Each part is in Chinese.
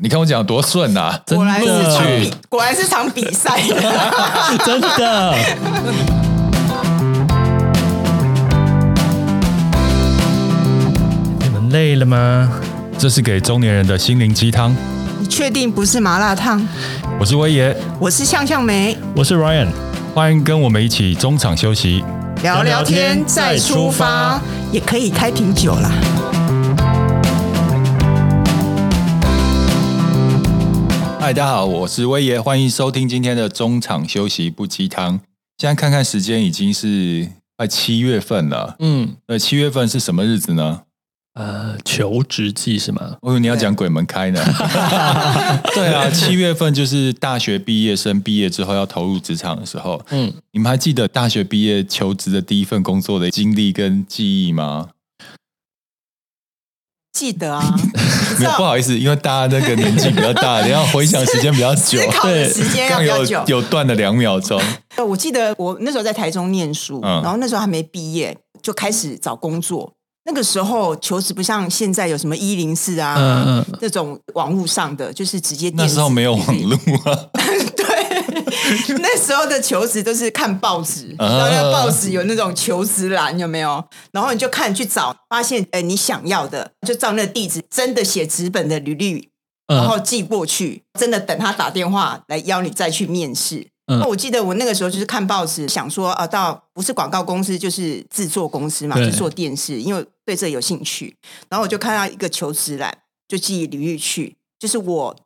你看我讲的多顺啊！果然是场比，去果然是场比赛。真的。你们累了吗？这是给中年人的心灵鸡汤。你确定不是麻辣烫？我是威爷，我是向向梅，我是 Ryan，欢迎跟我们一起中场休息，聊聊天再出发，也可以开瓶酒啦。嗨，大家好，我是威爷，欢迎收听今天的中场休息不鸡汤。现在看看时间，已经是快七月份了。嗯，呃，七月份是什么日子呢？呃，求职季是吗？我以为你要讲鬼门开呢。对啊，七月份就是大学毕业生毕业之后要投入职场的时候。嗯，你们还记得大学毕业求职的第一份工作的经历跟记忆吗？记得啊，没有不好意思，因为大家那个年纪比较大，你要回想时间比较久，对，时间要比较久，有断了两秒钟。我记得我那时候在台中念书，嗯、然后那时候还没毕业，就开始找工作。那个时候求职不像现在有什么一零四啊，嗯嗯，这种网络上的，就是直接。那时候没有网络啊。那时候的求职都是看报纸，然后那个报纸有那种求职栏，有没有？然后你就看去找，发现哎，你想要的，就照那个地址，真的写纸本的履历，然后寄过去，真的等他打电话来邀你再去面试。那我记得我那个时候就是看报纸，想说啊，到不是广告公司就是制作公司嘛，就做电视，因为对这有兴趣。然后我就看到一个求职栏，就寄履历去，就是我。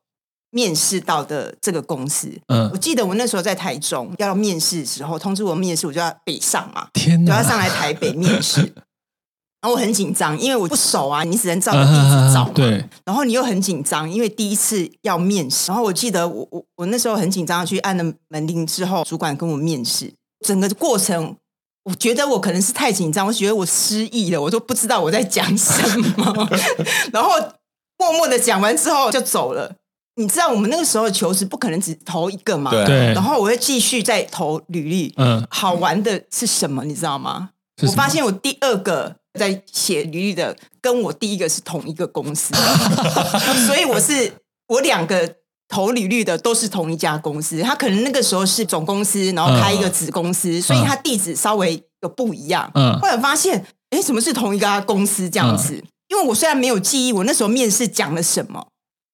面试到的这个公司，嗯，我记得我那时候在台中要面试的时候，通知我面试，我就要北上嘛，天哪，就要上来台北面试，然后我很紧张，因为我不熟啊，你只能照着地址找嘛，对，然后你又很紧张，因为第一次要面试，然后我记得我我我那时候很紧张，去按了门铃之后，主管跟我面试，整个过程，我觉得我可能是太紧张，我觉得我失忆了，我都不知道我在讲什么，然后默默的讲完之后就走了。你知道我们那个时候求职不可能只投一个嘛？对。然后我会继续再投履历。嗯。好玩的是什么？你知道吗？我发现我第二个在写履历的，跟我第一个是同一个公司，所以我是我两个投履历的都是同一家公司。他可能那个时候是总公司，然后开一个子公司，所以他地址稍微有不一样。嗯。后来发现，哎，怎么是同一家公司这样子？因为我虽然没有记忆，我那时候面试讲了什么。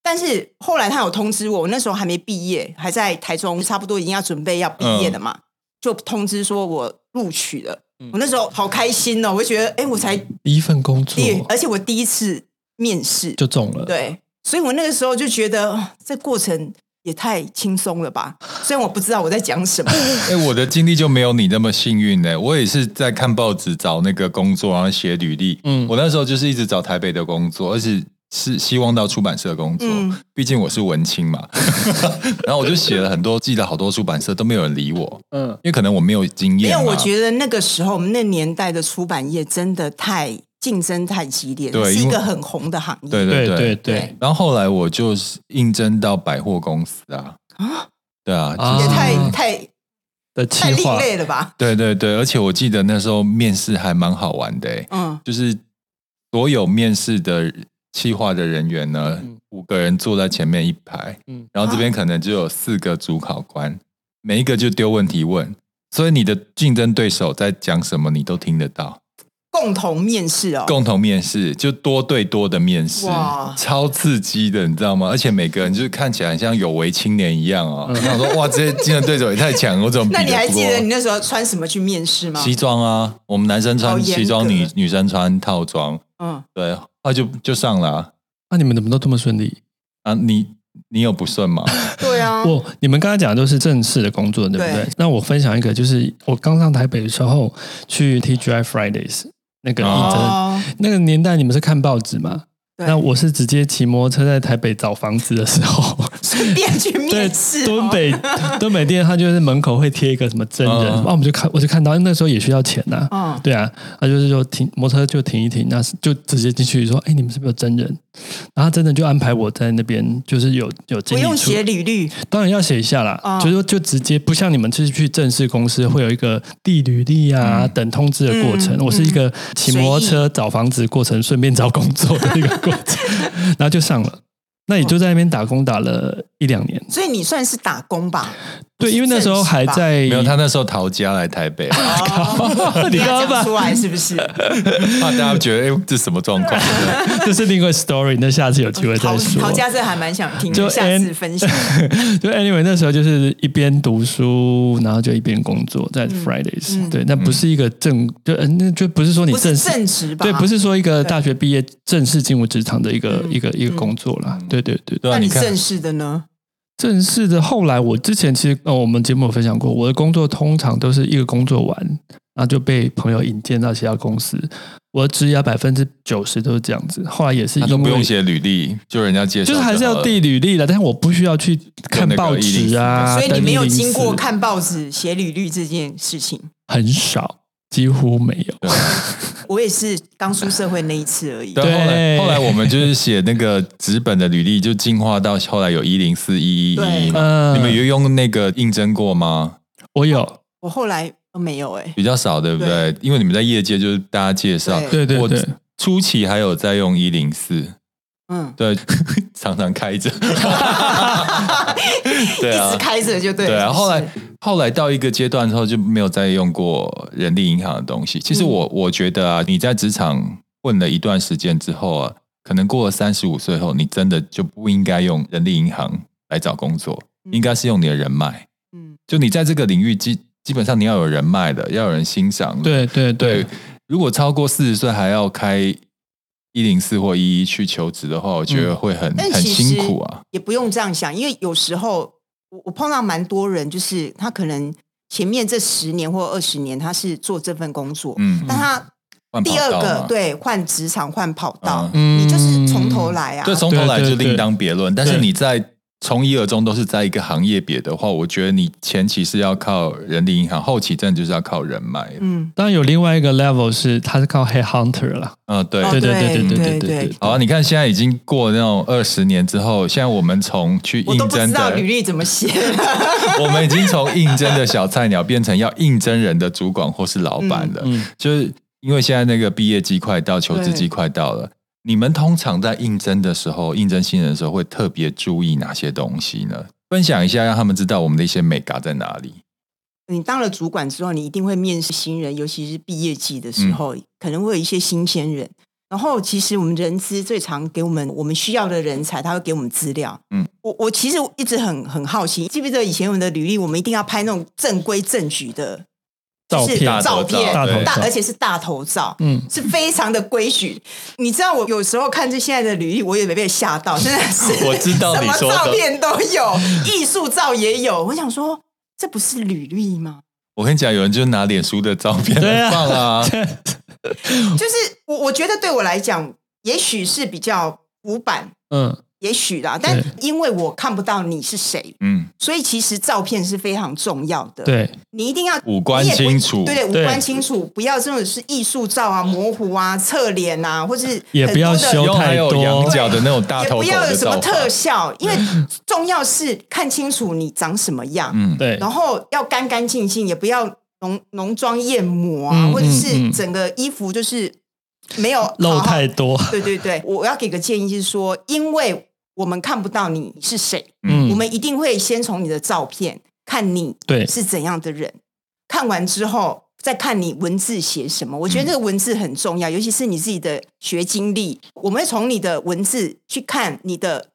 但是后来他有通知我，我那时候还没毕业，还在台中，差不多已经要准备要毕业了嘛，嗯、就通知说我录取了。嗯、我那时候好开心哦，我就觉得，哎，我才第一份工作，而且我第一次面试就中了，对，所以我那个时候就觉得这过程也太轻松了吧。虽然我不知道我在讲什么，哎，我的经历就没有你那么幸运呢。我也是在看报纸找那个工作，然后写履历。嗯，我那时候就是一直找台北的工作，而且。是希望到出版社工作，嗯、毕竟我是文青嘛。然后我就写了很多，寄了好多出版社，都没有人理我。嗯，因为可能我没有经验。因为我觉得那个时候我们那年代的出版业真的太竞争太激烈是一个很红的行业。对对对对。对然后后来我就应征到百货公司啊。啊？对啊，也太太的太另类了吧？对对对，而且我记得那时候面试还蛮好玩的。嗯，就是所有面试的。企划的人员呢，嗯、五个人坐在前面一排，嗯、然后这边可能就有四个主考官，啊、每一个就丢问题问，所以你的竞争对手在讲什么，你都听得到。共同面试哦，共同面试就多对多的面试，哇，超刺激的，你知道吗？而且每个人就是看起来很像有为青年一样哦。然后说哇，这些竞争对手也太强，我怎么？那你还记得你那时候穿什么去面试吗？西装啊，我们男生穿西装，女女生穿套装。嗯，对。那、啊、就就上了啊！那、啊、你们怎么都这么顺利啊？你你有不顺吗？对啊，我你们刚才讲的都是正式的工作，对不对？对，那我分享一个，就是我刚上台北的时候去 TGI Fridays 那个应征，哦、那个年代你们是看报纸吗？对那我是直接骑摩托车在台北找房子的时候，顺便去面试。敦北敦北店，他就是门口会贴一个什么真人，然后、嗯、我们就看，我就看到那时候也需要钱呐、啊。嗯，对啊，他就是说停摩托车就停一停，那就直接进去说，哎，你们是不是有真人？然后真的就安排我在那边，就是有有。不用写履历，当然要写一下啦。哦、就是说就直接不像你们就是去正式公司会有一个递履历啊、嗯、等通知的过程。嗯、我是一个骑摩托车找房子过程，顺便找工作的一个。然后就上了，那你就在那边打工打了一两年，所以你算是打工吧？对，因为那时候还在没有他那时候逃家来台北，哦、你 刚刚讲出来是不是？怕大家觉得哎，这什么状况？这是另一个 story，那下次有机会再说。逃家这还蛮想听，就下次分享。就 anyway，那时候就是一边读书，然后就一边工作，在 Fridays、嗯。对，那不是一个正，就嗯，那就不是说你正式正职吧？对，不是说一个大学毕业正式进入职场的一个一个一个工作啦。对对对，那你正式的呢？正式的，后来我之前其实呃，我们节目有分享过，我的工作通常都是一个工作完，然后就被朋友引荐到其他公司。我的职涯百分之九十都是这样子。后来也是因为，都不用写履历，就人家介绍，就是还是要递履历的，但是我不需要去看报纸啊。所以你没有经过看报纸写履历这件事情，很少，几乎没有。我也是刚出社会那一次而已。对，后来后来我们就是写那个纸本的履历，就进化到后来有一零四一一一。你们有用那个应征过吗？我有，我后来都没有哎，比较少，对不对？因为你们在业界就是大家介绍，对对对。初期还有在用一零四，嗯，对，常常开着，对啊，一直开着就对。对啊，后来。后来到一个阶段之后就没有再用过人力银行的东西。其实我我觉得啊，你在职场混了一段时间之后啊，可能过了三十五岁后，你真的就不应该用人力银行来找工作，应该是用你的人脉。嗯，就你在这个领域基基本上你要有人脉的，要有人欣赏。对对对，如果超过四十岁还要开一零四或一一去求职的话，我觉得会很很辛苦啊。也不用这样想，因为有时候。我我碰到蛮多人，就是他可能前面这十年或二十年他是做这份工作，嗯，但他第二个对换职场换跑道，嗯，你就是从头来啊，对，从头来就另当别论，但是你在。从一而终都是在一个行业别的话，我觉得你前期是要靠人力银行，后期真的就是要靠人脉。嗯，当然有另外一个 level 是，他是靠 head hunter 了。嗯，对对对对对对对对。好，你看现在已经过那种二十年之后，现在我们从去应征的履历怎么写，我们已经从应征的小菜鸟变成要应征人的主管或是老板了。就是因为现在那个毕业季快到，求职季快到了。你们通常在应征的时候，应征新人的时候，会特别注意哪些东西呢？分享一下，让他们知道我们的一些美嘎在哪里。你当了主管之后，你一定会面试新人，尤其是毕业季的时候，嗯、可能会有一些新鲜人。然后，其实我们人资最常给我们我们需要的人才，他会给我们资料。嗯，我我其实一直很很好奇，记不记得以前我们的履历，我们一定要拍那种正规正矩的。照片，照片，大而且是大头照，嗯，是非常的规矩。你知道，我有时候看这现在的履历，我也没被吓到，真的是，我知道，什么照片都有，艺术照也有。我想说，这不是履历吗？我跟你讲，有人就拿脸书的照片来放啊，就是我，我觉得对我来讲，也许是比较古板，嗯。也许啦，但因为我看不到你是谁，嗯，所以其实照片是非常重要的。对，你一定要五官清楚，对对，五官清楚，不要这种是艺术照啊，模糊啊，侧脸啊，或是也不要修太多。仰角的那种大头，也不要有什么特效，因为重要是看清楚你长什么样，嗯，对，然后要干干净净，也不要浓浓妆艳抹啊，或者是整个衣服就是没有露太多。对对对，我要给个建议，就是说，因为。我们看不到你是谁，嗯，我们一定会先从你的照片看你是怎样的人，看完之后再看你文字写什么。我觉得这个文字很重要，尤其是你自己的学经历，我们会从你的文字去看你的，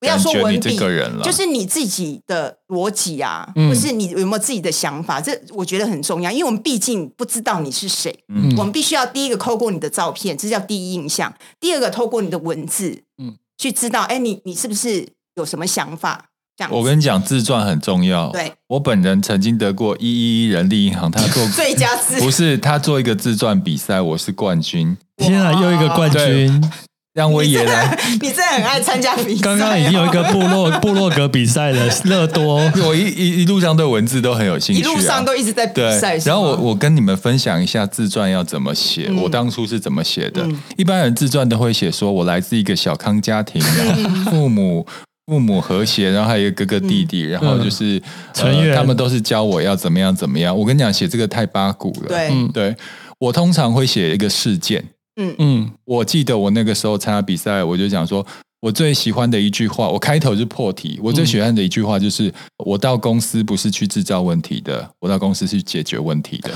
不要说文笔，就是你自己的逻辑啊，或是你有没有自己的想法，这我觉得很重要，因为我们毕竟不知道你是谁，嗯，我们必须要第一个透过你的照片，这叫第一印象；第二个透过你的文字，嗯。去知道，哎，你你是不是有什么想法？这样，我跟你讲，自传很重要。对，我本人曾经得过一一一人力银行，他做 最佳自不是他做一个自传比赛，我是冠军。天啊，又一个冠军！让我也来，你真的很爱参加比赛。刚刚已经有一个部落 部落格比赛了，乐多。我一一一路上对文字都很有兴趣，一路上都一直在比赛。然后我我跟你们分享一下自传要怎么写，我当初是怎么写的。一般人自传都会写说，我来自一个小康家庭，父母父母和谐，然后还有一个哥哥弟弟，然后就是他们都是教我要怎么样怎么样。我跟你讲，写这个太八股了。对，对我通常会写一个事件。嗯嗯，我记得我那个时候参加比赛，我就讲说，我最喜欢的一句话，我开头是破题。我最喜欢的一句话就是：我到公司不是去制造问题的，我到公司是解决问题的。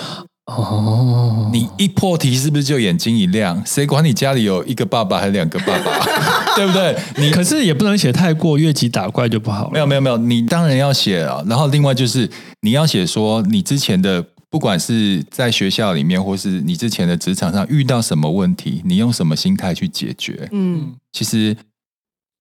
哦，你一破题是不是就眼睛一亮？谁管你家里有一个爸爸还是两个爸爸，对不对？你可是也不能写太过越级打怪就不好了。没有没有没有，你当然要写啊。然后另外就是你要写说你之前的。不管是在学校里面，或是你之前的职场上遇到什么问题，你用什么心态去解决？嗯，其实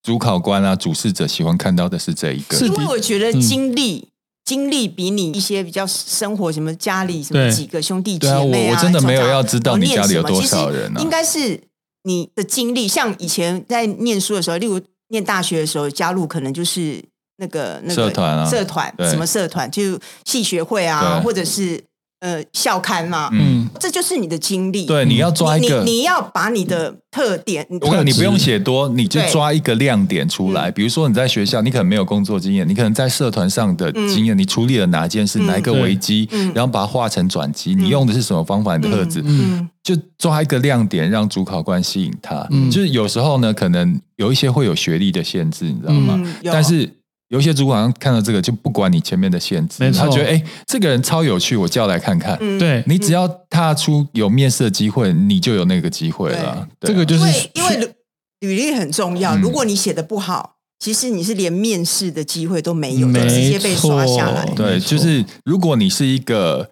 主考官啊、主事者喜欢看到的是这一个，因为我觉得经历、嗯、经历比你一些比较生活什么家里什么几个兄弟姐妹啊，啊我，我真的没有要知道你家里有多少人啊。应该是你的经历，像以前在念书的时候，例如念大学的时候，加入可能就是那个那个社团啊，社团什么社团，就戏学会啊，或者是。呃，校刊嘛，嗯，这就是你的经历。对，你要抓一个，你，你要把你的特点，我看你不用写多，你就抓一个亮点出来。比如说你在学校，你可能没有工作经验，你可能在社团上的经验，你处理了哪件事，哪一个危机，然后把它化成转机。你用的是什么方法？你的特质，嗯，就抓一个亮点，让主考官吸引他。就是有时候呢，可能有一些会有学历的限制，你知道吗？但是。有些主管看到这个就不管你前面的限制，他觉得哎，这个人超有趣，我叫来看看。对，你只要踏出有面试的机会，你就有那个机会了。这个就是因为因为履历很重要，如果你写的不好，其实你是连面试的机会都没有，直接被刷下来。对，就是如果你是一个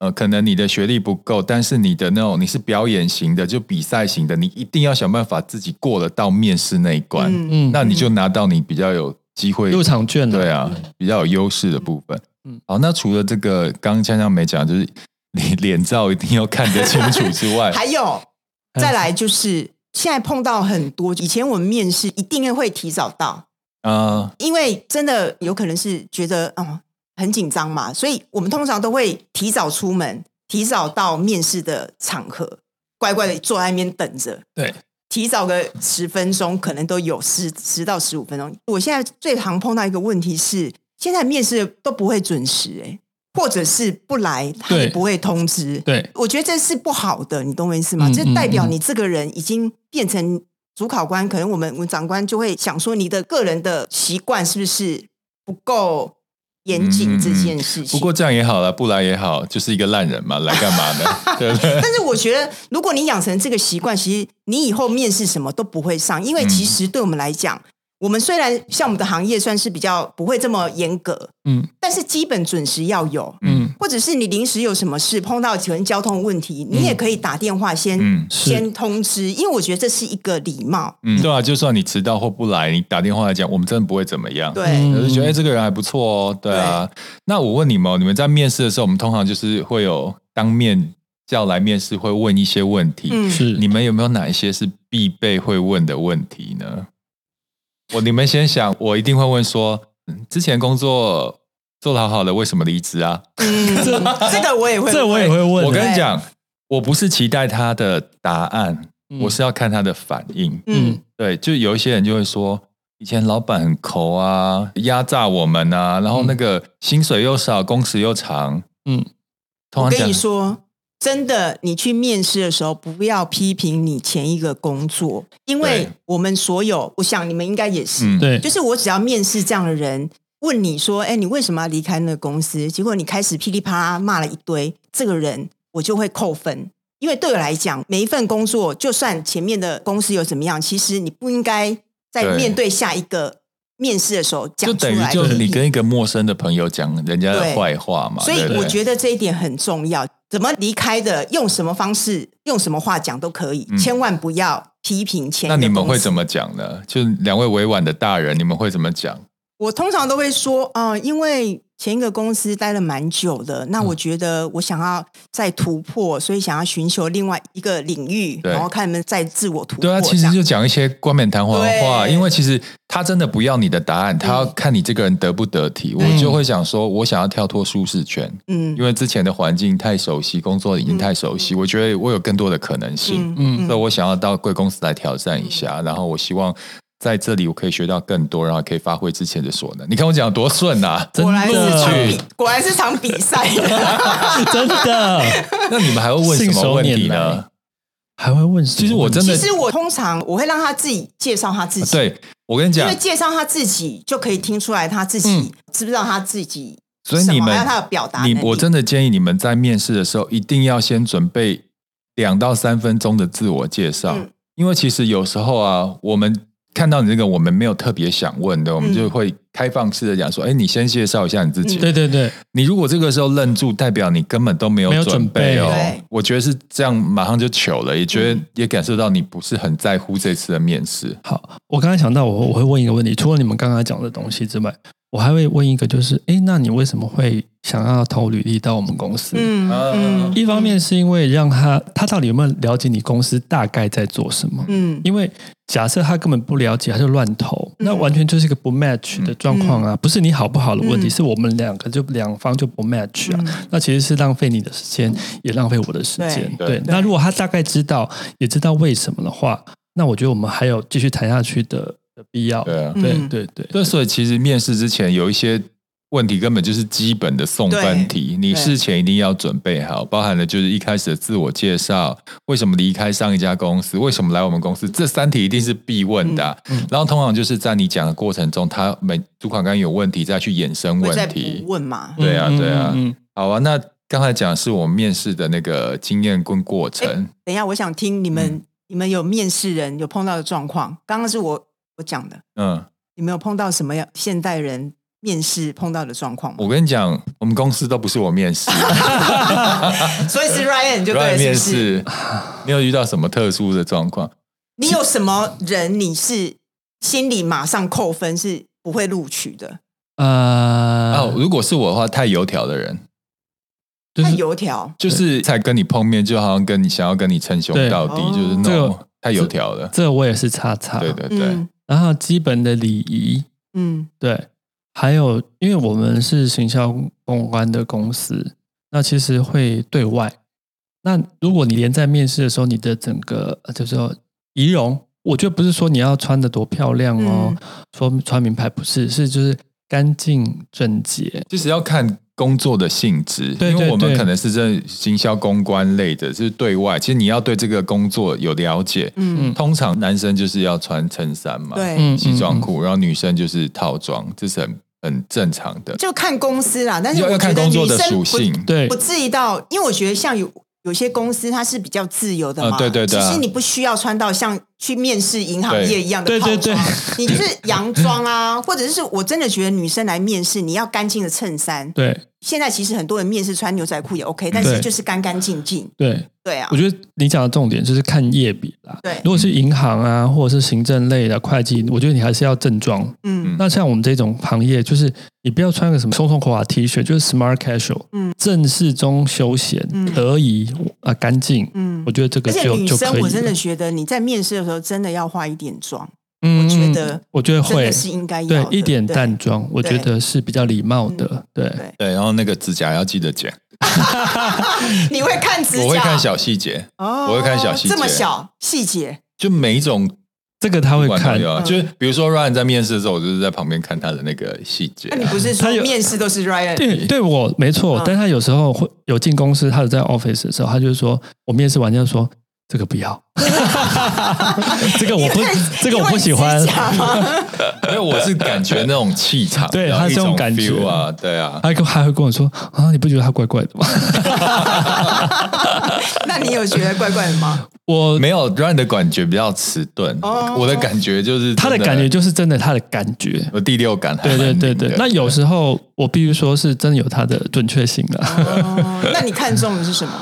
呃，可能你的学历不够，但是你的那种你是表演型的，就比赛型的，你一定要想办法自己过了到面试那一关，嗯，那你就拿到你比较有。机会入场券对啊，比较有优势的部分。嗯，好，那除了这个，刚刚锵锵没讲，就是你 脸照一定要看得清楚之外，还有再来就是现在碰到很多，以前我们面试一定会提早到啊，呃、因为真的有可能是觉得嗯很紧张嘛，所以我们通常都会提早出门，提早到面试的场合，乖乖的坐在那边等着。对。提早个十分钟，可能都有十十到十五分钟。我现在最常碰到一个问题是，现在面试都不会准时，哎，或者是不来，他也不会通知。对，我觉得这是不好的，你懂我意思吗？这、嗯、代表你这个人已经变成主考官，嗯、可能我们我们长官就会想说，你的个人的习惯是不是不够？严谨这件事情，不过这样也好了，不来也好，就是一个烂人嘛，来干嘛呢？对不对？但是我觉得，如果你养成这个习惯，其实你以后面试什么都不会上，因为其实对我们来讲。我们虽然像我们的行业算是比较不会这么严格，嗯，但是基本准时要有，嗯，或者是你临时有什么事碰到可能交通问题，你也可以打电话先、嗯、先通知，因为我觉得这是一个礼貌，嗯，对啊，就算你迟到或不来，你打电话来讲，我们真的不会怎么样，对，我就觉得哎，这个人还不错哦，对啊。对。那我问你们，你们在面试的时候，我们通常就是会有当面叫来面试，会问一些问题，嗯，是。你们有没有哪一些是必备会问的问题呢？我你们先想，我一定会问说，之前工作做得好好的，为什么离职啊？嗯，这 这个我也会，这我也会问。我跟你讲，我不是期待他的答案，我是要看他的反应。嗯，对，就有一些人就会说，以前老板很抠啊，压榨我们啊，然后那个薪水又少，工时又长。嗯，我跟你说。真的，你去面试的时候，不要批评你前一个工作，因为我们所有，我想你们应该也是，对，就是我只要面试这样的人，问你说，哎，你为什么要离开那个公司？结果你开始噼里啪啦骂了一堆，这个人我就会扣分，因为对我来讲，每一份工作，就算前面的公司有怎么样，其实你不应该在面对下一个。面试的时候讲出来，就是你跟一个陌生的朋友讲人家的坏话嘛。所以我觉得这一点很重要。怎么离开的，用什么方式，用什么话讲都可以，千万不要批评前。那你们会怎么讲呢？就两位委婉的大人，你们会怎么讲？我通常都会说啊，因为。前一个公司待了蛮久的，那我觉得我想要再突破，所以想要寻求另外一个领域，然后看能不能再自我突破。对啊，其实就讲一些冠冕堂皇的话，因为其实他真的不要你的答案，他要看你这个人得不得体。我就会想说，我想要跳脱舒适圈，嗯，因为之前的环境太熟悉，工作已经太熟悉，我觉得我有更多的可能性，嗯，所以我想要到贵公司来挑战一下，然后我希望。在这里我可以学到更多，然后可以发挥之前的所能。你看我讲的多顺啊！果然是场比，果然是场比赛，真的。那你们还会问什么问题呢？还会问？其实我真的，其实我通常我会让他自己介绍他自己。对，我跟你讲，因为介绍他自己就可以听出来他自己、嗯、知不知道他自己。所以你们要他的表达，你我真的建议你们在面试的时候一定要先准备两到三分钟的自我介绍，嗯、因为其实有时候啊，我们。看到你这个，我们没有特别想问的，我们就会开放式的讲说：“哎、嗯，你先介绍一下你自己。”对对对，你如果这个时候愣住，代表你根本都没有准备哦。备我觉得是这样，马上就糗了，也觉得也感受到你不是很在乎这次的面试。好，我刚才想到，我我会问一个问题，除了你们刚刚讲的东西之外。我还会问一个，就是，哎，那你为什么会想要投履历到我们公司？嗯嗯，一方面是因为让他他到底有没有了解你公司大概在做什么？嗯，因为假设他根本不了解，他就乱投，嗯、那完全就是一个不 match 的状况啊！嗯、不是你好不好的问题，嗯、是我们两个就两方就不 match 啊！嗯、那其实是浪费你的时间，也浪费我的时间。对，对，那如果他大概知道，也知道为什么的话，那我觉得我们还有继续谈下去的。的必要，对啊，对对对，对，所以其实面试之前有一些问题，根本就是基本的送分题，你事前一定要准备好，包含了就是一开始的自我介绍，为什么离开上一家公司，为什么来我们公司，这三题一定是必问的。然后通常就是在你讲的过程中，他每主管刚有问题再去衍生问题。问嘛，对啊对啊，好啊。那刚才讲的是我们面试的那个经验跟过程，等一下我想听你们你们有面试人有碰到的状况，刚刚是我。我讲的，嗯，你没有碰到什么样现代人面试碰到的状况吗？我跟你讲，我们公司都不是我面试，所以是 Ryan 就对，Ryan 面试，你有遇到什么特殊的状况？你有什么人你是心里马上扣分是不会录取的？呃，哦，如果是我的话，太油条的人，太油条，就是才跟你碰面，就好像跟你想要跟你称兄道弟，就是那种太油条了。这个我也是叉叉，对对对。然后基本的礼仪，嗯，对，还有，因为我们是行销公关的公司，那其实会对外。那如果你连在面试的时候，你的整个就是说仪容，我觉得不是说你要穿的多漂亮哦，嗯、说穿名牌不是，是就是干净整洁，其实要看。工作的性质，因为我们可能是在行销公关类的，就是对外。其实你要对这个工作有了解，嗯，通常男生就是要穿衬衫嘛，对，西装裤，然后女生就是套装，这是很很正常的。就看公司啦，但是要看工作的属性，对，不至于到，因为我觉得像有有些公司它是比较自由的嘛，对对对，其实你不需要穿到像去面试银行业一样的套装，你就是洋装啊，或者是我真的觉得女生来面试，你要干净的衬衫，对。现在其实很多人面试穿牛仔裤也 OK，但是就是干干净净。对。对啊，我觉得你讲的重点就是看业比啦。对，如果是银行啊，或者是行政类的会计，我觉得你还是要正装。嗯，那像我们这种行业，就是你不要穿个什么松松垮垮 T 恤，就是 smart casual，嗯，正式中休闲，得宜啊干净。嗯，我觉得这个就就可以。女生我真的觉得你在面试的时候真的要化一点妆。我觉得，我觉得会是应该对一点淡妆，我觉得是比较礼貌的。对对，然后那个指甲要记得剪。你会看指甲？我会看小细节哦，我会看小细节，这么小细节，就每一种这个他会看，就是比如说 Ryan 在面试的时候，我就是在旁边看他的那个细节。那你不是说面试都是 Ryan？对，对我没错，但他有时候会有进公司，他有在 office 的时候，他就是说我面试完就说。这个不要，这个我不，这个我不喜欢，因为我是感觉那种气场，对他这种感觉啊，对啊，他还会跟我说啊，你不觉得他怪怪的吗？那你有觉得怪怪的吗？我没有，Ryan 的感觉比较迟钝，我的感觉就是他的感觉就是真的，他的感觉，我第六感，对对对对。那有时候我必须说是真的有他的准确性的。那你看中的是什么？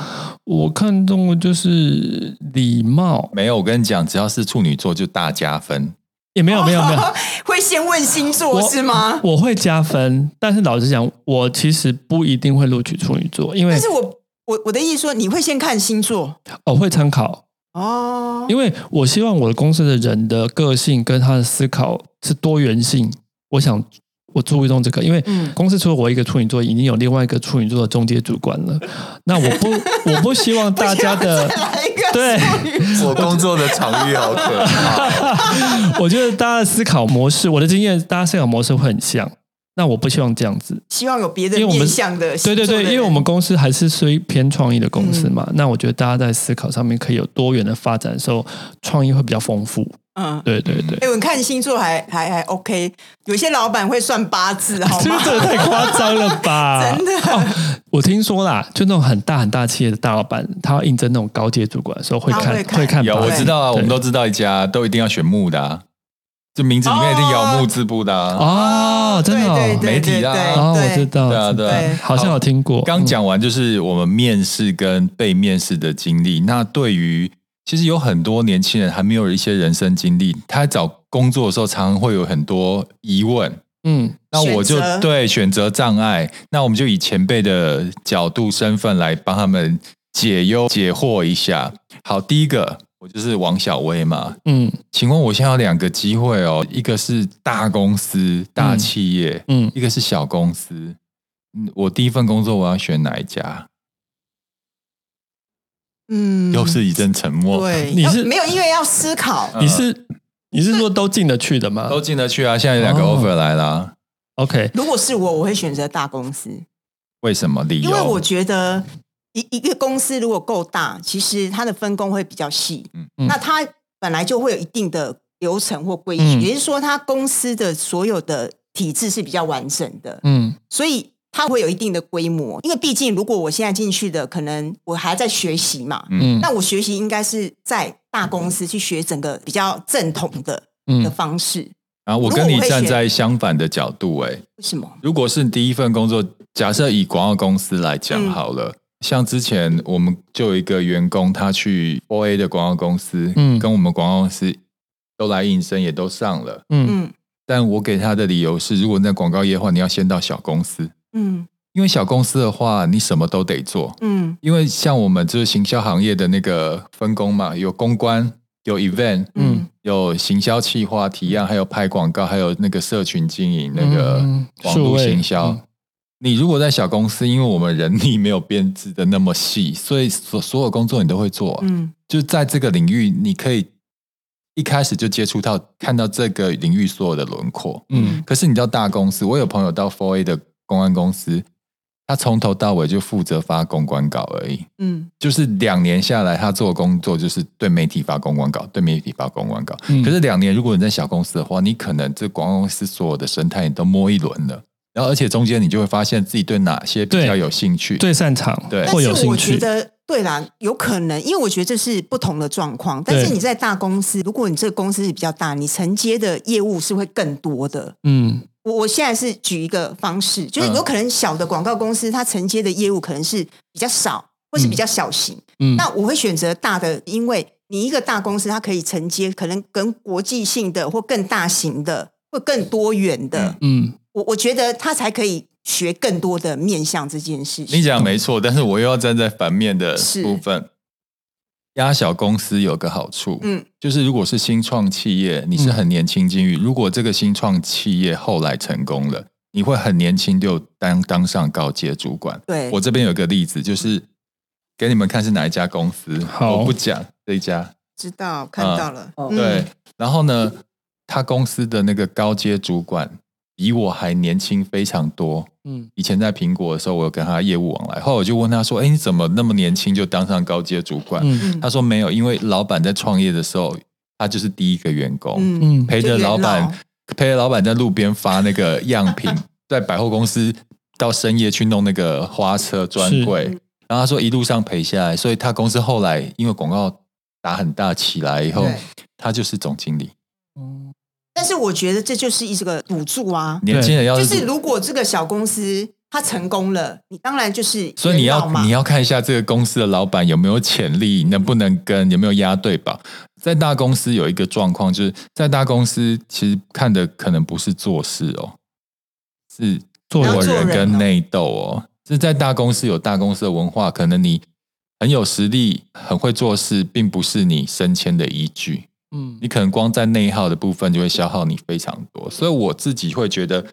我看中的就是礼貌，没有。我跟你讲，只要是处女座就大加分，也没有没有没有。会先问星座是吗？我会加分，但是老实讲，我其实不一定会录取处女座，因为但是我我我的意思说，你会先看星座，我会参考哦，因为我希望我的公司的人的个性跟他的思考是多元性，我想。我注意到这个，因为公司除了我一个处女座，已经有另外一个处女座的中介主管了。那我不，我不希望大家的 对，我工作的场域好可怕。我觉得大家的思考模式，我的经验，大家思考模式会很像。那我不希望这样子，希望有别的面向的。对对对，因为我们公司还是属于偏创意的公司嘛。嗯、那我觉得大家在思考上面可以有多元的发展的时候，创意会比较丰富。嗯，对对对。哎，我看星座还还还 OK，有些老板会算八字，好吗？这太夸张了吧？真的、哦？我听说啦，就那种很大很大企业的大老板，他要应征那种高阶主管的时候会看会看，会看。有我知道啊，我们都知道一家都一定要选木的啊。这名字里面一定有木字部的啊哦，真的媒体啊哦，我知道，对啊，对，好像有听过。刚讲完就是我们面试跟被面试的经历。那对于其实有很多年轻人还没有一些人生经历，他找工作的时候常常会有很多疑问。嗯，那我就对选择障碍，那我们就以前辈的角度身份来帮他们解忧解惑一下。好，第一个。我就是王小薇嘛，嗯，请问我现在有两个机会哦，一个是大公司大企业，嗯，一个是小公司，嗯，我第一份工作我要选哪一家？嗯，又是一阵沉默。对，你是没有，因为要思考。你是你是说都进得去的吗？都进得去啊！现在有两个 offer 来了。OK，如果是我，我会选择大公司。为什么？理由？因为我觉得。一一个公司如果够大，其实它的分工会比较细，嗯，那它本来就会有一定的流程或规矩，嗯、也就是说，它公司的所有的体制是比较完整的，嗯，所以它会有一定的规模。因为毕竟，如果我现在进去的，可能我还在学习嘛，嗯，那我学习应该是在大公司去学整个比较正统的、嗯、的方式。然后我跟你站在相反的角度、欸，哎，为什么？如果是第一份工作，假设以广告公司来讲好了。嗯像之前我们就有一个员工，他去 O A 的广告公司，嗯，跟我们广告公司都来应征，也都上了，嗯，但我给他的理由是，如果你在广告业的话，你要先到小公司，嗯，因为小公司的话，你什么都得做，嗯，因为像我们就是行销行业的那个分工嘛，有公关，有 event，嗯，有行销企划提案，还有拍广告，还有那个社群经营，那个网络行销。你如果在小公司，因为我们人力没有编制的那么细，所以所所有工作你都会做。嗯，就在这个领域，你可以一开始就接触到看到这个领域所有的轮廓。嗯，可是你到大公司，我有朋友到 Four A 的公关公司，他从头到尾就负责发公关稿而已。嗯，就是两年下来，他做的工作就是对媒体发公关稿，对媒体发公关稿。嗯，可是两年，如果你在小公司的话，你可能这广告公司所有的生态你都摸一轮了。然后，而且中间你就会发现自己对哪些比较有兴趣、最擅长，对，或有兴趣。我觉得对啦，有可能，因为我觉得这是不同的状况。但是你在大公司，如果你这个公司是比较大，你承接的业务是会更多的。嗯，我我现在是举一个方式，就是有可能小的广告公司它承接的业务可能是比较少，或是比较小型。嗯，那我会选择大的，因为你一个大公司它可以承接可能跟国际性的或更大型的或更多元的。嗯。我我觉得它才可以学更多的面向这件事情。你讲没错，但是我又要站在反面的部分。压小公司有个好处，嗯，就是如果是新创企业，你是很年轻进入，嗯，如果这个新创企业后来成功了，你会很年轻就当当上高阶主管。对，我这边有个例子，就是给你们看是哪一家公司，好，我不讲这一家，知道看到了，嗯，对，然后呢，他公司的那个高阶主管。比我还年轻非常多。嗯，以前在苹果的时候，我有跟他业务往来。后来我就问他说：“哎，你怎么那么年轻就当上高阶主管？”嗯，他说：“没有，因为老板在创业的时候，他就是第一个员工，嗯，陪着老板，陪着老板在路边发那个样品，在百货公司到深夜去弄那个花车专柜。然后他说一路上陪下来，所以他公司后来因为广告打很大起来以后，他就是总经理。”但是我觉得这就是一个赌注啊！年轻人要就是如果这个小公司它成功了，你当然就是所以你要你要看一下这个公司的老板有没有潜力，能不能跟有没有押对吧。在大公司有一个状况，就是在大公司其实看的可能不是做事哦，是做人跟内斗哦。是在大公司有大公司的文化，可能你很有实力，很会做事，并不是你升迁的依据。嗯，你可能光在内耗的部分就会消耗你非常多，所以我自己会觉得，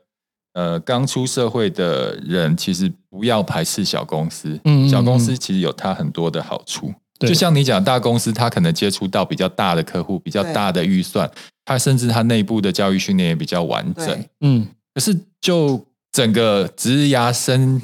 呃，刚出社会的人其实不要排斥小公司，嗯，小公司其实有它很多的好处，就像你讲大公司，它可能接触到比较大的客户，比较大的预算，它甚至它内部的教育训练也比较完整，嗯，可是就整个职涯生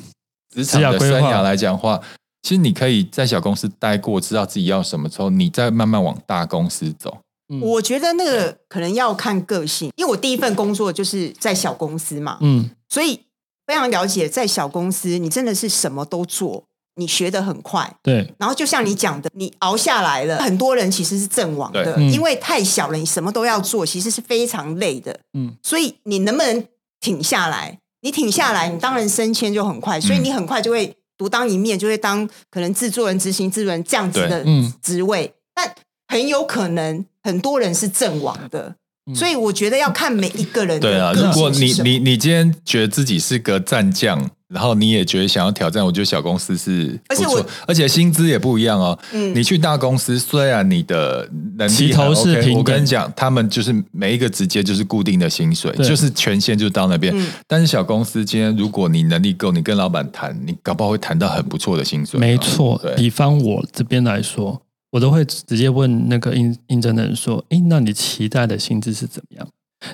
职场的生涯来讲的话，其实你可以在小公司待过，知道自己要什么之后，你再慢慢往大公司走。嗯、我觉得那个可能要看个性，因为我第一份工作就是在小公司嘛，嗯，所以非常了解，在小公司你真的是什么都做，你学得很快，对。然后就像你讲的，你熬下来了，很多人其实是阵亡的，因为太小了，你什么都要做，其实是非常累的，嗯。所以你能不能挺下来？你挺下来，你当然升迁就很快，所以你很快就会独当一面，就会当可能制作人、执行制作人这样子的职位，但很有可能。很多人是阵亡的，所以我觉得要看每一个人。对啊，如果你你你今天觉得自己是个战将，然后你也觉得想要挑战，我觉得小公司是不错，而且我而且薪资也不一样哦。嗯，你去大公司，虽然你的能力很 OK，我跟你讲，他们就是每一个直接就是固定的薪水，就是权限就到那边。嗯，但是小公司今天如果你能力够，你跟老板谈，你搞不好会谈到很不错的薪水。没错，对比方我这边来说。我都会直接问那个应应征的人说：“诶，那你期待的薪资是怎么样？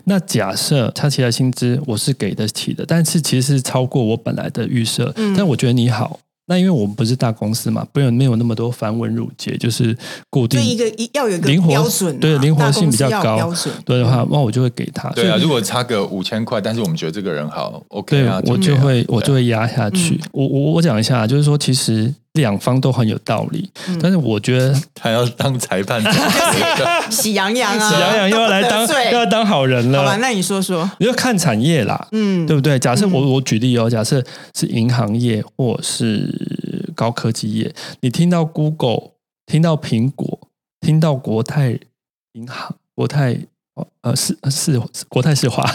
那假设他期待薪资我是给得起的，但是其实是超过我本来的预设。嗯，但我觉得你好，那因为我们不是大公司嘛，不有没有那么多繁文缛节，就是固定一个要有一个标准，对，灵活性比较高。对的话，那我就会给他。对啊，如果差个五千块，但是我们觉得这个人好，OK 啊，我就会我就会压下去。我我我讲一下，就是说其实。两方都很有道理，嗯、但是我觉得他要当裁判，喜羊羊啊，喜羊羊又要来当，又要当好人了。好吧，那你说说，你要看产业啦，嗯，对不对？假设我我举例哦，假设是银行业或是高科技业，你听到 Google，听到苹果，听到国泰银行，国泰呃是是国泰世华，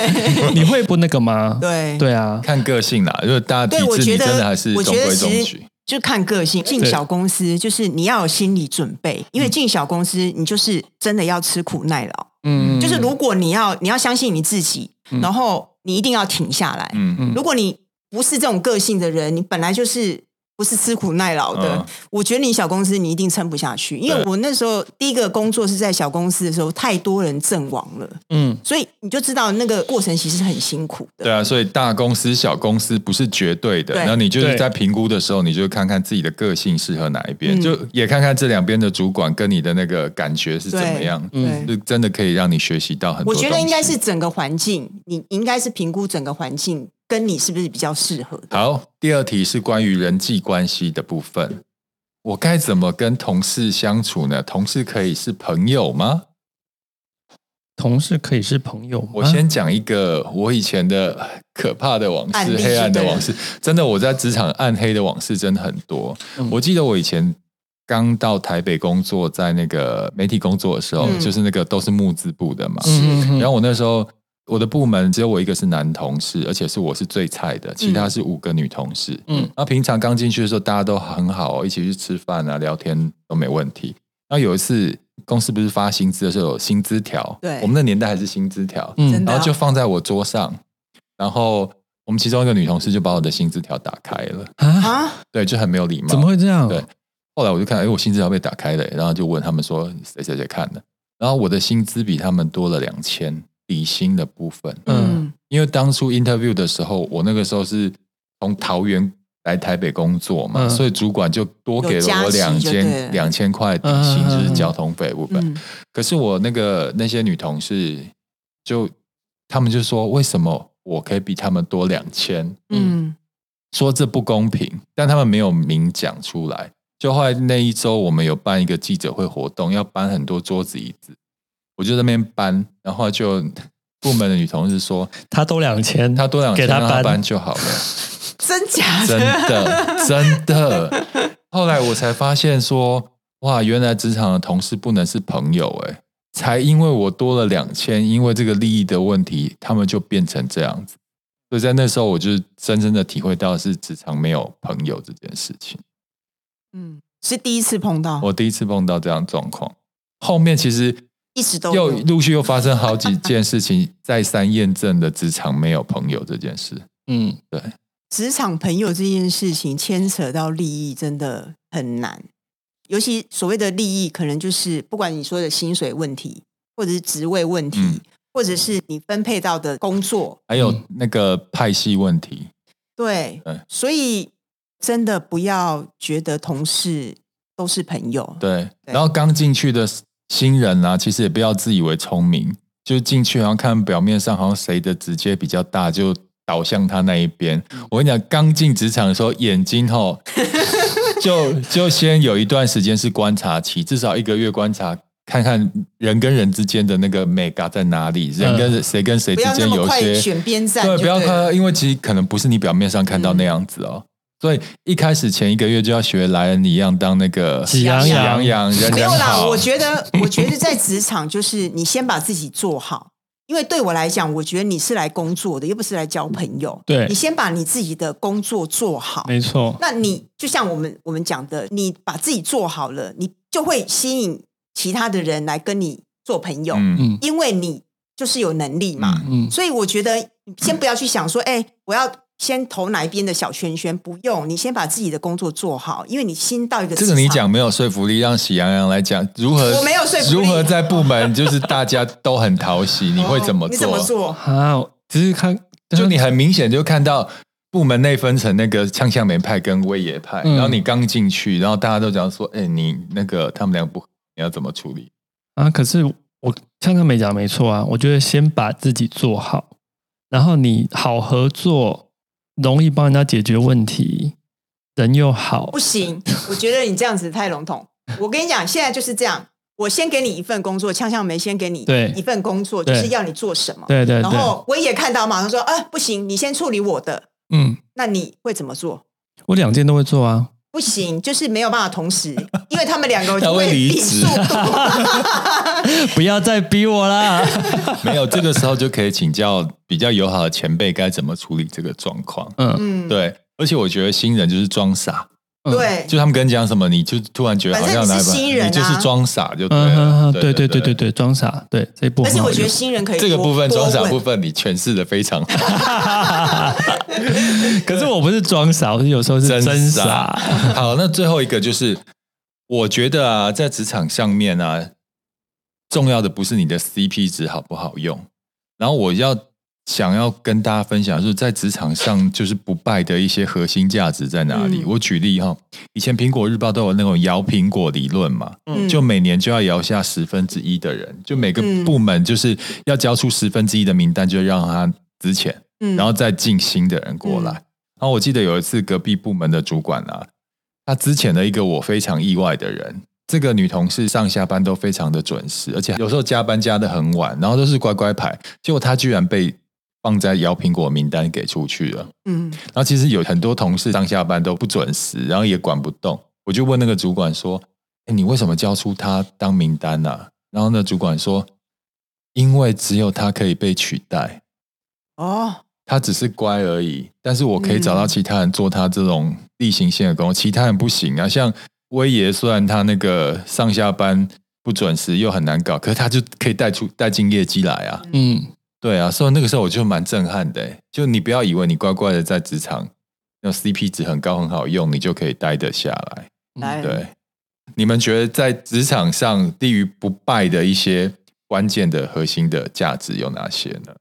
你会不那个吗？对。对啊，看个性啦，因为大家体制你真的还是中规中矩。就看个性，进小公司就是你要有心理准备，因为进小公司你就是真的要吃苦耐劳。嗯，就是如果你要你要相信你自己，然后你一定要停下来。嗯嗯，如果你不是这种个性的人，你本来就是。不是吃苦耐劳的，嗯、我觉得你小公司你一定撑不下去，因为我那时候第一个工作是在小公司的时候，太多人阵亡了，嗯，所以你就知道那个过程其实很辛苦的。对啊，所以大公司小公司不是绝对的，对。然后你就是在评估的时候，你就看看自己的个性适合哪一边，对。就也看看这两边的主管跟你的那个感觉是怎么样，嗯，就真的可以让你学习到很多。我觉得应该是整个环境，你应该是评估整个环境。跟你是不是比较适合的？好，第二题是关于人际关系的部分。我该怎么跟同事相处呢？同事可以是朋友吗？同事可以是朋友吗？我先讲一个我以前的可怕的往事，黑暗的往事。真的，我在职场暗黑的往事真的很多。嗯、我记得我以前刚到台北工作，在那个媒体工作的时候，嗯、就是那个都是木字部的嘛。是然后我那时候。我的部门只有我一个是男同事，而且是我是最菜的，其他是五个女同事。嗯，那平常刚进去的时候，大家都很好，一起去吃饭啊、聊天都没问题。然后有一次公司不是发薪资的时候有薪资条，对，我们那年代还是薪资条，嗯，然后就放在我桌上，然后我们其中一个女同事就把我的薪资条打开了啊，对，就很没有礼貌，怎么会这样？对，后来我就看，哎，我薪资条被打开了，然后就问他们说谁谁谁看的，然后我的薪资比他们多了两千。底薪的部分，嗯，因为当初 interview 的时候，我那个时候是从桃园来台北工作嘛，嗯、所以主管就多给了我两千两千块底薪，就是交通费部分。嗯、可是我那个那些女同事就，他们就说，为什么我可以比他们多两千？嗯，说这不公平，但他们没有明讲出来。就后来那一周，我们有办一个记者会活动，要搬很多桌子椅子。我就在那边搬，然后就部门的女同事说：“她多两千，她多两千，给她搬，就好了。”真假的？真的真的。后来我才发现说：“哇，原来职场的同事不能是朋友哎！”才因为我多了两千，因为这个利益的问题，他们就变成这样子。所以在那时候，我就深深的体会到是职场没有朋友这件事情。嗯，是第一次碰到，我第一次碰到这样状况。后面其实。一直都又陆续又发生好几件事情，再三验证的职场没有朋友这件事。嗯，对，职场朋友这件事情牵扯到利益真的很难，尤其所谓的利益，可能就是不管你说的薪水问题，或者是职位问题，嗯、或者是你分配到的工作，还有那个派系问题。对，对，所以真的不要觉得同事都是朋友。对，对，然后刚进去的新人啊，其实也不要自以为聪明，就进去然后看表面上好像谁的直接比较大，就倒向他那一边。嗯、我跟你讲，刚进职场的时候，眼睛吼，就就先有一段时间是观察期，至少一个月观察。看看人跟人之间的那个美感在哪里，人跟谁跟谁之间有一些选边站，对，不要看，因为其实可能不是你表面上看到那样子哦。所以一开始前一个月就要学莱恩一样当那个喜羊羊，羊。没有啦，我觉得，我觉得在职场就是你先把自己做好，因为对我来讲，我觉得你是来工作的，又不是来交朋友。对，你先把你自己的工作做好，没错。那你就像我们我们讲的，你把自己做好了，你就会吸引。其他的人来跟你做朋友，嗯，因为你就是有能力嘛，嗯，所以我觉得先不要去想说，哎，我要先投哪一边的小圈圈，不用，你先把自己的工作做好，因为你新到一个，这个你讲没有说服力，让喜羊羊来讲如何，我没有说服力，如何在部门就是大家都很讨喜，你会怎么做？你怎么做啊？只是看，就你很明显就看到部门内分成那个呛呛梅派跟威爷派，然后你刚进去，然后大家都讲说，哎，你那个他们两个不。你要怎么处理啊？可是我刚刚没讲没错啊。我觉得先把自己做好，然后你好合作，容易帮人家解决问题，人又好。不行，我觉得你这样子太笼统。我跟你讲，现在就是这样。我先给你一份工作，呛呛梅先给你一份工作，就是要你做什么。对对，对。然后我也看到马上说：“啊，不行，你先处理我的。”嗯，那你会怎么做？我两件都会做啊。不行，就是没有办法同时，因为他们两个就会比速度。不要再逼我啦。没有，这个时候就可以请教比较友好的前辈该怎么处理这个状况。嗯，对。而且我觉得新人就是装傻。对，就他们跟你讲什么，你就突然觉得好像来吧，你就是装傻就对了。对对对对对，装傻。对这一部分，而且我觉得新人可以这个部分装傻部分，你诠释的非常好。可是我不是装傻，我是有时候是真傻。好，那最后一个就是，我觉得啊，在职场上面啊，重要的不是你的 CP 值好不好用，然后我要。想要跟大家分享，就是在职场上就是不败的一些核心价值在哪里？嗯、我举例哈，以前苹果日报都有那种摇苹果理论嘛，嗯、就每年就要摇下十分之一的人，就每个部门就是要交出十分之一的名单，就让他之前，嗯、然后再进新的人过来。嗯、然后我记得有一次隔壁部门的主管啊，他之前的一个我非常意外的人，这个女同事上下班都非常的准时，而且有时候加班加的很晚，然后都是乖乖牌，结果她居然被。放在摇苹果名单给出去了，嗯，然后其实有很多同事上下班都不准时，然后也管不动，我就问那个主管说：“哎，你为什么交出他当名单呢？”然后那主管说：“因为只有他可以被取代，哦，他只是乖而已，但是我可以找到其他人做他这种例行性的工作，其他人不行啊。像威爷，虽然他那个上下班不准时又很难搞，可是他就可以带出带进业绩来啊，嗯。”对啊，所以那个时候我就蛮震撼的。就你不要以为你乖乖的在职场，那 CP 值很高很好用，你就可以待得下来。来对，你们觉得在职场上立于不败的一些关键的核心的价值有哪些呢？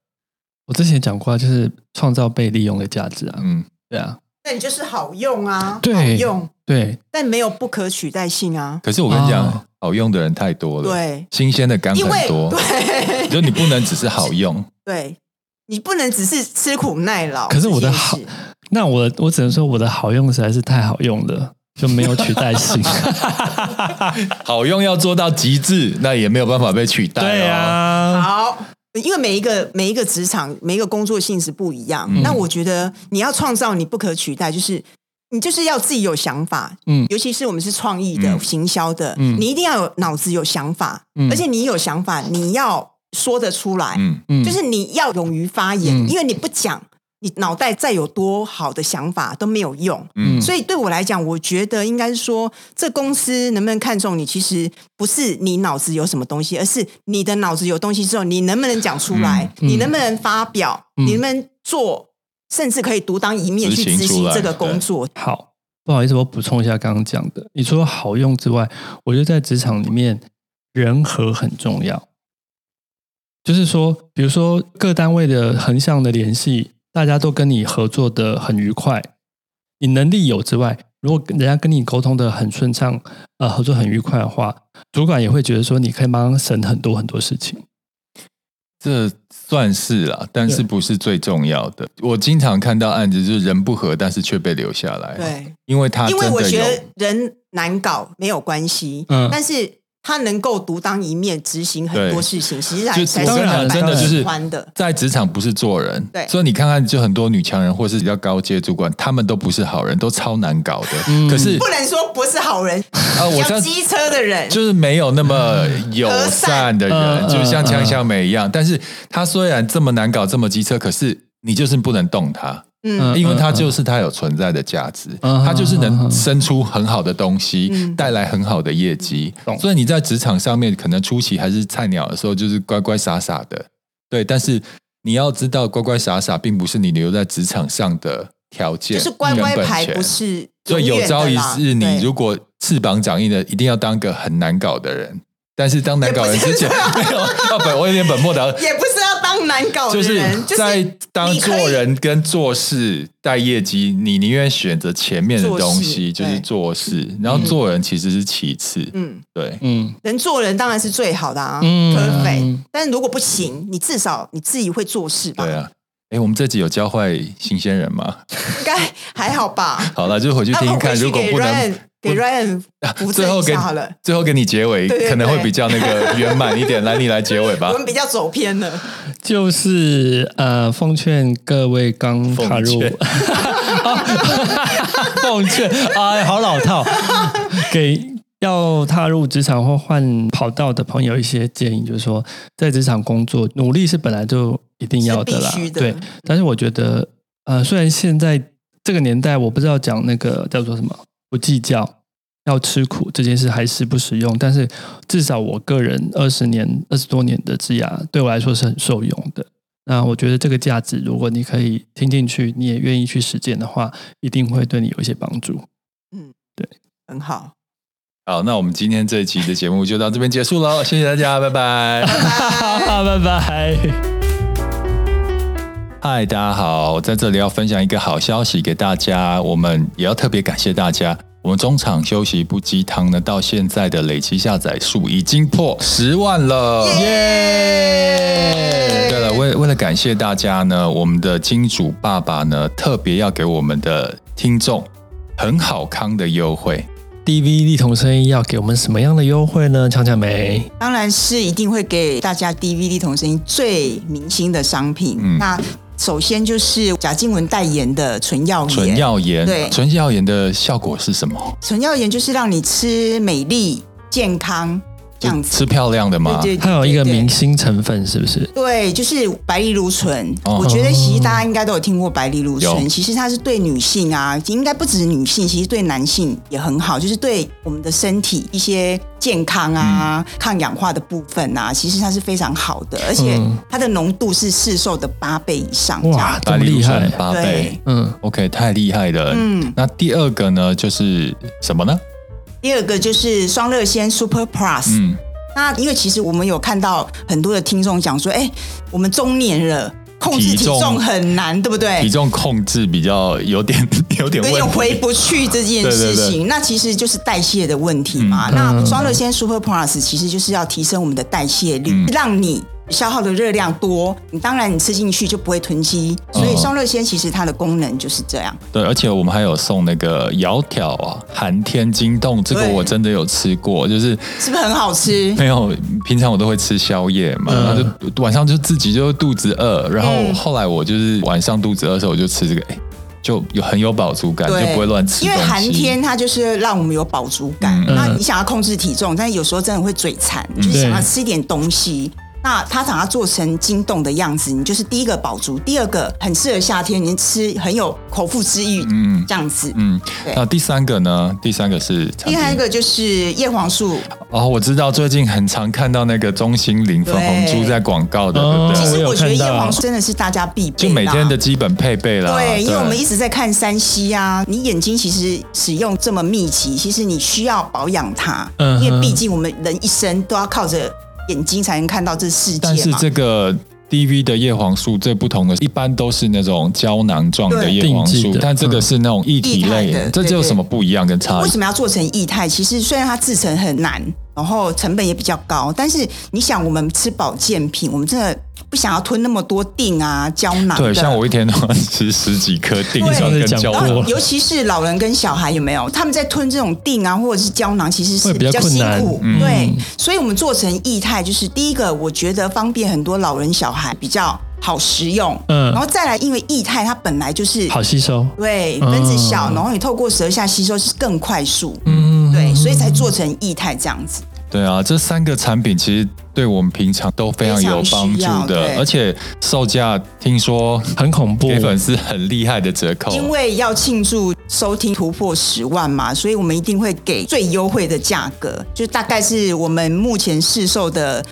我之前讲过，就是创造被利用的价值啊。嗯，对啊。那你就是好用啊，对，好用，对，但没有不可取代性啊。可是我跟你讲。哦好用的人太多了，对，新鲜的肝很多，对，就你不能只是好用，对，你不能只是吃苦耐劳。可是我的好，那我我只能说我的好用实在是太好用了，就没有取代性。好用要做到极致，那也没有办法被取代。对啊，好，因为每一个每一个职场每一个工作性质不一样，嗯、那我觉得你要创造你不可取代，就是。你就是要自己有想法，嗯，尤其是我们是创意的、嗯、行销的，嗯，你一定要有脑子有想法，嗯，而且你有想法，你要说得出来，嗯嗯，就是你要勇于发言，嗯、因为你不讲，你脑袋再有多好的想法都没有用，嗯，所以对我来讲，我觉得应该是说，这公司能不能看中你，其实不是你脑子有什么东西，而是你的脑子有东西之后，你能不能讲出来，嗯嗯、你能不能发表，嗯、你能不能做。甚至可以独当一面去执行这个工作。好，不好意思，我补充一下刚刚讲的。你除了好用之外，我觉得在职场里面人和很重要。就是说，比如说各单位的横向的联系，大家都跟你合作的很愉快，你能力有之外，如果人家跟你沟通的很顺畅，呃，合作很愉快的话，主管也会觉得说你可以帮他省很多很多事情。这算是啦，但是不是最重要的。我经常看到案子，就是人不和，但是却被留下来。对，因为他因为我觉得人难搞没有关系，嗯，但是。他能够独当一面执行很多事情，其实际上才是真的就是的。在职场不是做人，对，所以你看看，就很多女强人或是比较高阶主管，他们都不是好人，都超难搞的。嗯、可是不能说不是好人啊，我像机车的人，就是没有那么友善的人，善就像江小美一样。但是他虽然这么难搞，这么机车，可是你就是不能动他。嗯，因为它就是它有存在的价值，它就是能生出很好的东西，带来很好的业绩。所以你在职场上面可能初期还是菜鸟的时候，就是乖乖傻傻的，对。但是你要知道，乖乖傻傻并不是你留在职场上的条件，就是乖乖牌不是。所以有朝一日你如果翅膀长硬了，一定要当个很难搞的人。但是当难搞人之前，没有我有点本末倒置，难搞的人，就是在当做人跟做事带业绩，你宁愿选择前面的东西，就是做事，然后做人其实是其次。嗯，对，嗯，人做人当然是最好的啊，嗯，perfect。但是如果不行，你至少你自己会做事吧？对啊。哎，我们这集有教坏新鲜人吗？应该还好吧。好了，就回去听听看。如果不能。给 Ryan 最后给好了，最后给你结尾，可能会比较那个圆满一点。来，你来结尾吧。我们比较走偏了，就是呃，奉劝各位刚踏入，奉劝哎，好老套，给要踏入职场或换跑道的朋友一些建议，就是说，在职场工作，努力是本来就一定要的啦，对。但是我觉得，呃，虽然现在这个年代，我不知道讲那个叫做什么。不计较，要吃苦这件事还是不实用，但是至少我个人二十年、二十多年的职涯对我来说是很受用的。那我觉得这个价值，如果你可以听进去，你也愿意去实践的话，一定会对你有一些帮助。嗯，对，很好。好，那我们今天这一期的节目就到这边结束喽，谢谢大家，拜拜，拜拜。嗨，大家好，在这里要分享一个好消息给大家，我们也要特别感谢大家。我们中场休息不鸡汤呢，到现在的累计下载数已经破十万了，耶！对了，为为了感谢大家呢，我们的金主爸爸呢，特别要给我们的听众很好康的优惠。DVD 同声音要给我们什么样的优惠呢？强强梅，当然是一定会给大家 DVD 同声音最明星的商品。嗯，那。首先就是贾静雯代言的纯耀颜，纯耀颜，对，纯耀颜的效果是什么？纯耀颜就是让你吃美丽健康。这样子吃漂亮的吗？对对，它有一个明星成分，是不是？对，就是白藜芦醇。我觉得其实大家应该都有听过白藜芦醇。其实它是对女性啊，应该不止女性，其实对男性也很好，就是对我们的身体一些健康啊、抗氧化的部分啊，其实它是非常好的，而且它的浓度是市售的八倍以上。哇，这么厉害！八倍，嗯，OK，太厉害了。嗯，那第二个呢，就是什么呢？第二个就是双乐仙 Super Plus，嗯，那因为其实我们有看到很多的听众讲说，哎，我们中年了，控制体重很难，对不对？体重控制比较有点 有点有点回不去这件事情，对对对，那其实就是代谢的问题嘛。嗯、那双乐仙 Super Plus 其实就是要提升我们的代谢率，嗯、让你。消耗的热量多，你当然你吃进去就不会囤积，所以双乐仙其实它的功能就是这样。对，而且我们还有送那个窈窕啊，寒天惊冻，这个我真的有吃过，就是是不是很好吃？没有，平常我都会吃宵夜嘛，嗯、然后就晚上就自己就肚子饿，然后后来我就是晚上肚子饿的时候我就吃这个，哎，就有很有饱足感，就不会乱吃。因为寒天它就是让我们有饱足感，嗯、那你想要控制体重，但是有时候真的会嘴馋，就是想要吃一点东西。那它把它做成惊冻的样子，你就是第一个饱足，第二个很适合夏天，你吃很有口腹之欲，嗯，这样子，嗯，那第三个呢？第三个是第三个就是叶黄素。哦，我知道最近很常看到那个中心林粉红猪在广告的，对不对？其实我觉得叶黄素真的是大家必备，就每天的基本配备了。对，因为我们一直在看山西啊，你眼睛其实使用这么密集，其实你需要保养它，因为毕竟我们人一生都要靠着。眼睛才能看到这世界。但是这个 DV 的叶黄素这不同的，一般都是那种胶囊状的叶黄素，但这个是那种液体类的，这就有什么不一样跟差异？为什么要做成液态？其实虽然它制成很难，然后成本也比较高，但是你想，我们吃保健品，我们真的。不想要吞那么多锭啊，胶囊。对，像我一天都要吃十几颗锭，跟胶囊。尤其是老人跟小孩有没有？他们在吞这种锭啊，或者是胶囊，其实是比较辛苦。对，嗯、所以我们做成液态，就是第一个，我觉得方便很多老人小孩，比较好食用。嗯，然后再来，因为液态它本来就是好吸收，对，分子小，嗯、然后你透过舌下吸收是更快速。嗯，对，所以才做成液态这样子。对啊，这三个产品其实对我们平常都非常有帮助的，而且售价听说很恐怖，给粉丝很厉害的折扣。因为要庆祝收听突破十万嘛，所以我们一定会给最优惠的价格，就大概是我们目前市售的。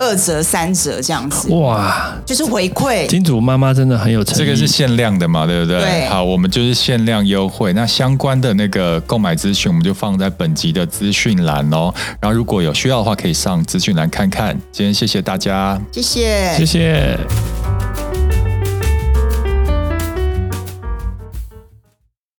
二折三折这样子哇，就是回馈。金主妈妈真的很有诚意。这个是限量的嘛，对不对？对。好，我们就是限量优惠。那相关的那个购买资讯，我们就放在本集的资讯栏哦。然后如果有需要的话，可以上资讯栏看看。今天谢谢大家，谢谢，谢谢。